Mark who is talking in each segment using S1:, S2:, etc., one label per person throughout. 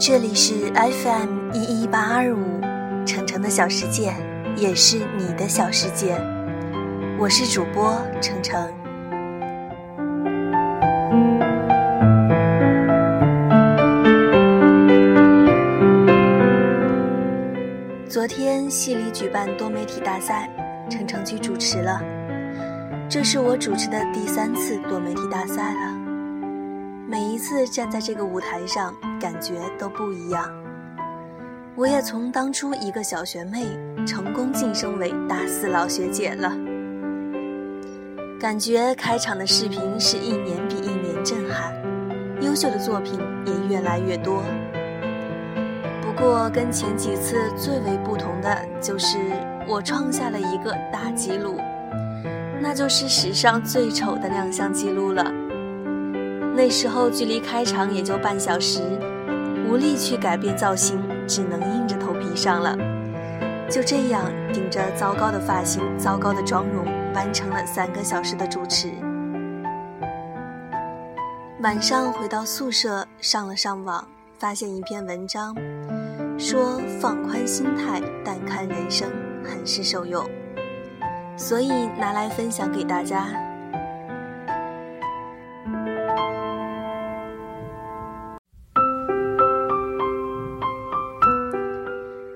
S1: 这里是 FM 一一八二五，程程的小世界，也是你的小世界。我是主播程程。昨天系里举办多媒体大赛，程程去主持了。这是我主持的第三次多媒体大赛了。每一次站在这个舞台上，感觉都不一样。我也从当初一个小学妹，成功晋升为大四老学姐了。感觉开场的视频是一年比一年震撼，优秀的作品也越来越多。不过跟前几次最为不同的就是，我创下了一个大纪录，那就是史上最丑的亮相记录了。那时候距离开场也就半小时，无力去改变造型，只能硬着头皮上了。就这样顶着糟糕的发型、糟糕的妆容，完成了三个小时的主持。晚上回到宿舍，上了上网，发现一篇文章，说放宽心态，淡看人生，很是受用，所以拿来分享给大家。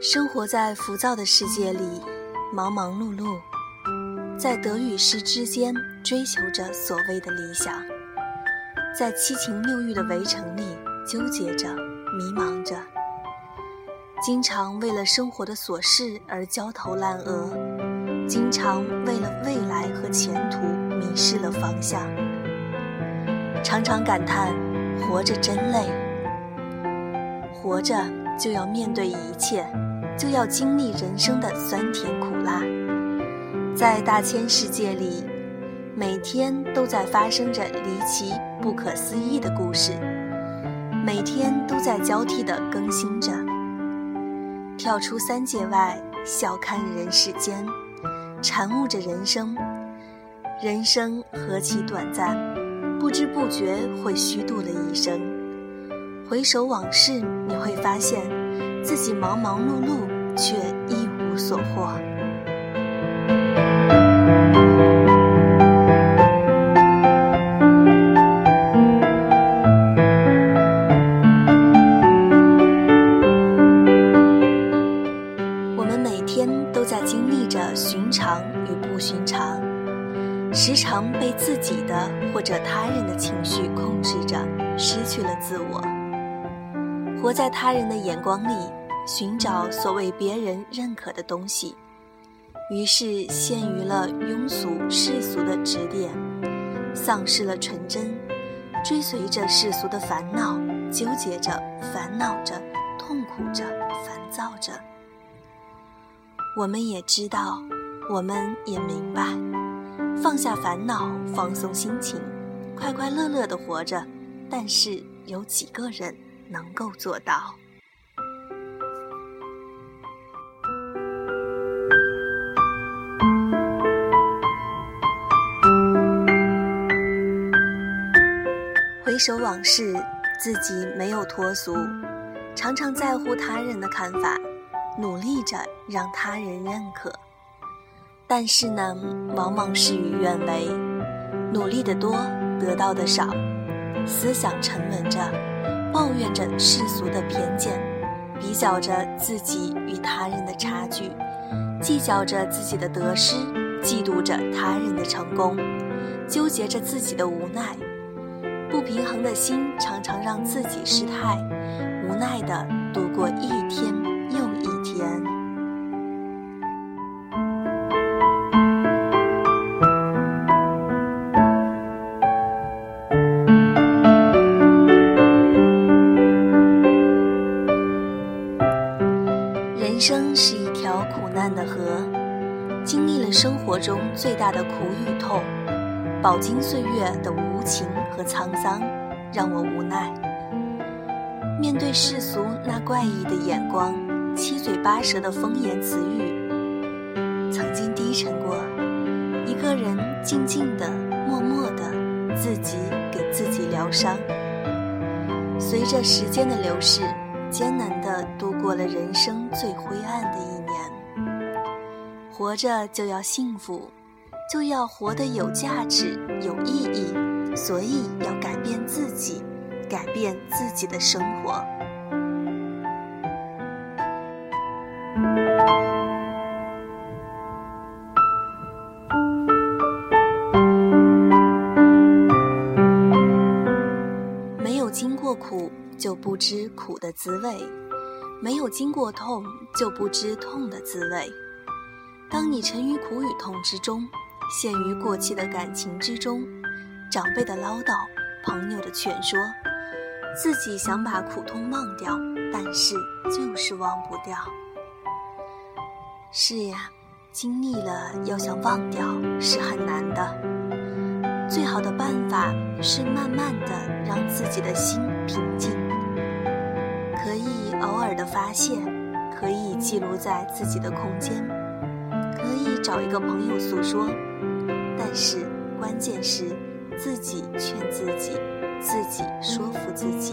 S1: 生活在浮躁的世界里，忙忙碌碌，在得与失之间追求着所谓的理想，在七情六欲的围城里纠结着、迷茫着，经常为了生活的琐事而焦头烂额，经常为了未来和前途迷失了方向，常常感叹活着真累，活着就要面对一切。就要经历人生的酸甜苦辣，在大千世界里，每天都在发生着离奇、不可思议的故事，每天都在交替的更新着。跳出三界外，笑看人世间，禅悟着人生。人生何其短暂，不知不觉会虚度了一生。回首往事，你会发现。自己忙忙碌碌，却一无所获。我们每天都在经历着寻常与不寻常，时常被自己的或者他人的情绪控制着，失去了自我。活在他人的眼光里，寻找所谓别人认可的东西，于是陷于了庸俗世俗的指点，丧失了纯真，追随着世俗的烦恼，纠结着，烦恼着，痛苦着，烦躁着。我们也知道，我们也明白，放下烦恼，放松心情，快快乐乐的活着。但是有几个人？能够做到。回首往事，自己没有脱俗，常常在乎他人的看法，努力着让他人认可。但是呢，往往事与愿违，努力的多，得到的少，思想沉稳着。抱怨着世俗的偏见，比较着自己与他人的差距，计较着自己的得失，嫉妒着他人的成功，纠结着自己的无奈，不平衡的心常常让自己失态，无奈的度过一天人生是一条苦难的河，经历了生活中最大的苦与痛，饱经岁月的无情和沧桑，让我无奈。面对世俗那怪异的眼光，七嘴八舌的风言词语，曾经低沉过。一个人静静的、默默的，自己给自己疗伤。随着时间的流逝，艰难的度过了人生最灰暗的一年。活着就要幸福，就要活得有价值、有意义，所以要改变自己，改变自己的生活。经过苦，就不知苦的滋味；没有经过痛，就不知痛的滋味。当你沉于苦与痛之中，陷于过期的感情之中，长辈的唠叨，朋友的劝说，自己想把苦痛忘掉，但是就是忘不掉。是呀，经历了要想忘掉是很难的。最好的办法是慢慢的让自己的心平静，可以偶尔的发泄，可以记录在自己的空间，可以找一个朋友诉说，但是关键是自己劝自己，自己说服自己。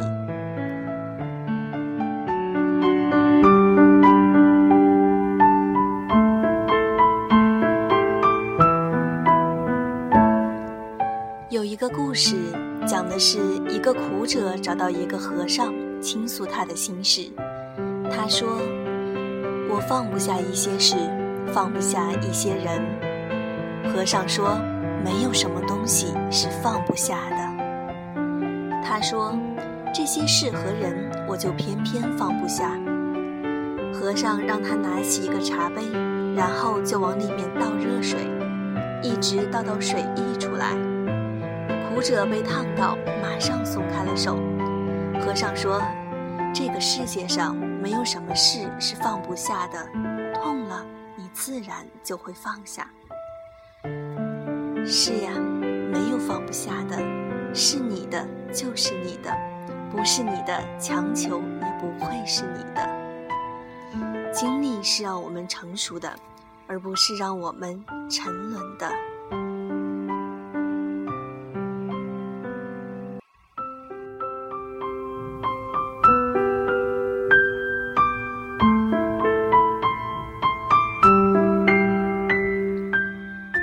S1: 一个故事讲的是一个苦者找到一个和尚倾诉他的心事。他说：“我放不下一些事，放不下一些人。”和尚说：“没有什么东西是放不下的。”他说：“这些事和人，我就偏偏放不下。”和尚让他拿起一个茶杯，然后就往里面倒热水，一直倒到水溢出来。苦者被烫到，马上松开了手。和尚说：“这个世界上没有什么事是放不下的，痛了你自然就会放下。”是呀，没有放不下的，是你的就是你的，不是你的强求也不会是你的。经历是让我们成熟的，而不是让我们沉沦的。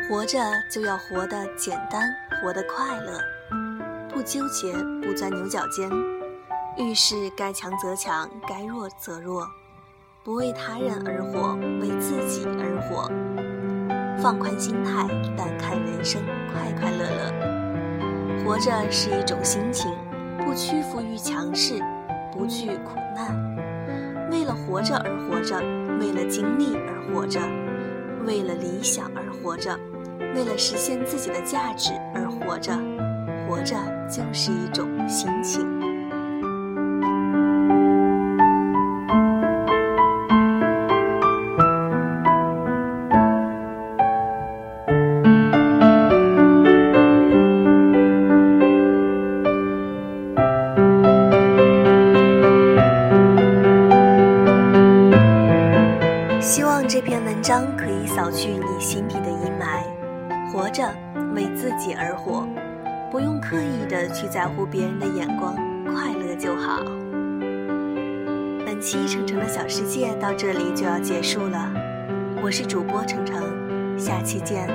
S1: 活着就要活得简单，活得快乐，不纠结，不钻牛角尖，遇事该强则强，该弱则弱，不为他人而活，为自己而活，放宽心态，淡看人生，快快乐乐。活着是一种心情，不屈服于强势，不惧苦难，为了活着而活着，为了经历而活着，为了理想而活着。为了实现自己的价值而活着，活着就是一种心情。希望这篇文章可以扫去你心底的阴霾。活着，为自己而活，不用刻意的去在乎别人的眼光，快乐就好。本期程程的小世界到这里就要结束了，我是主播程程，下期见。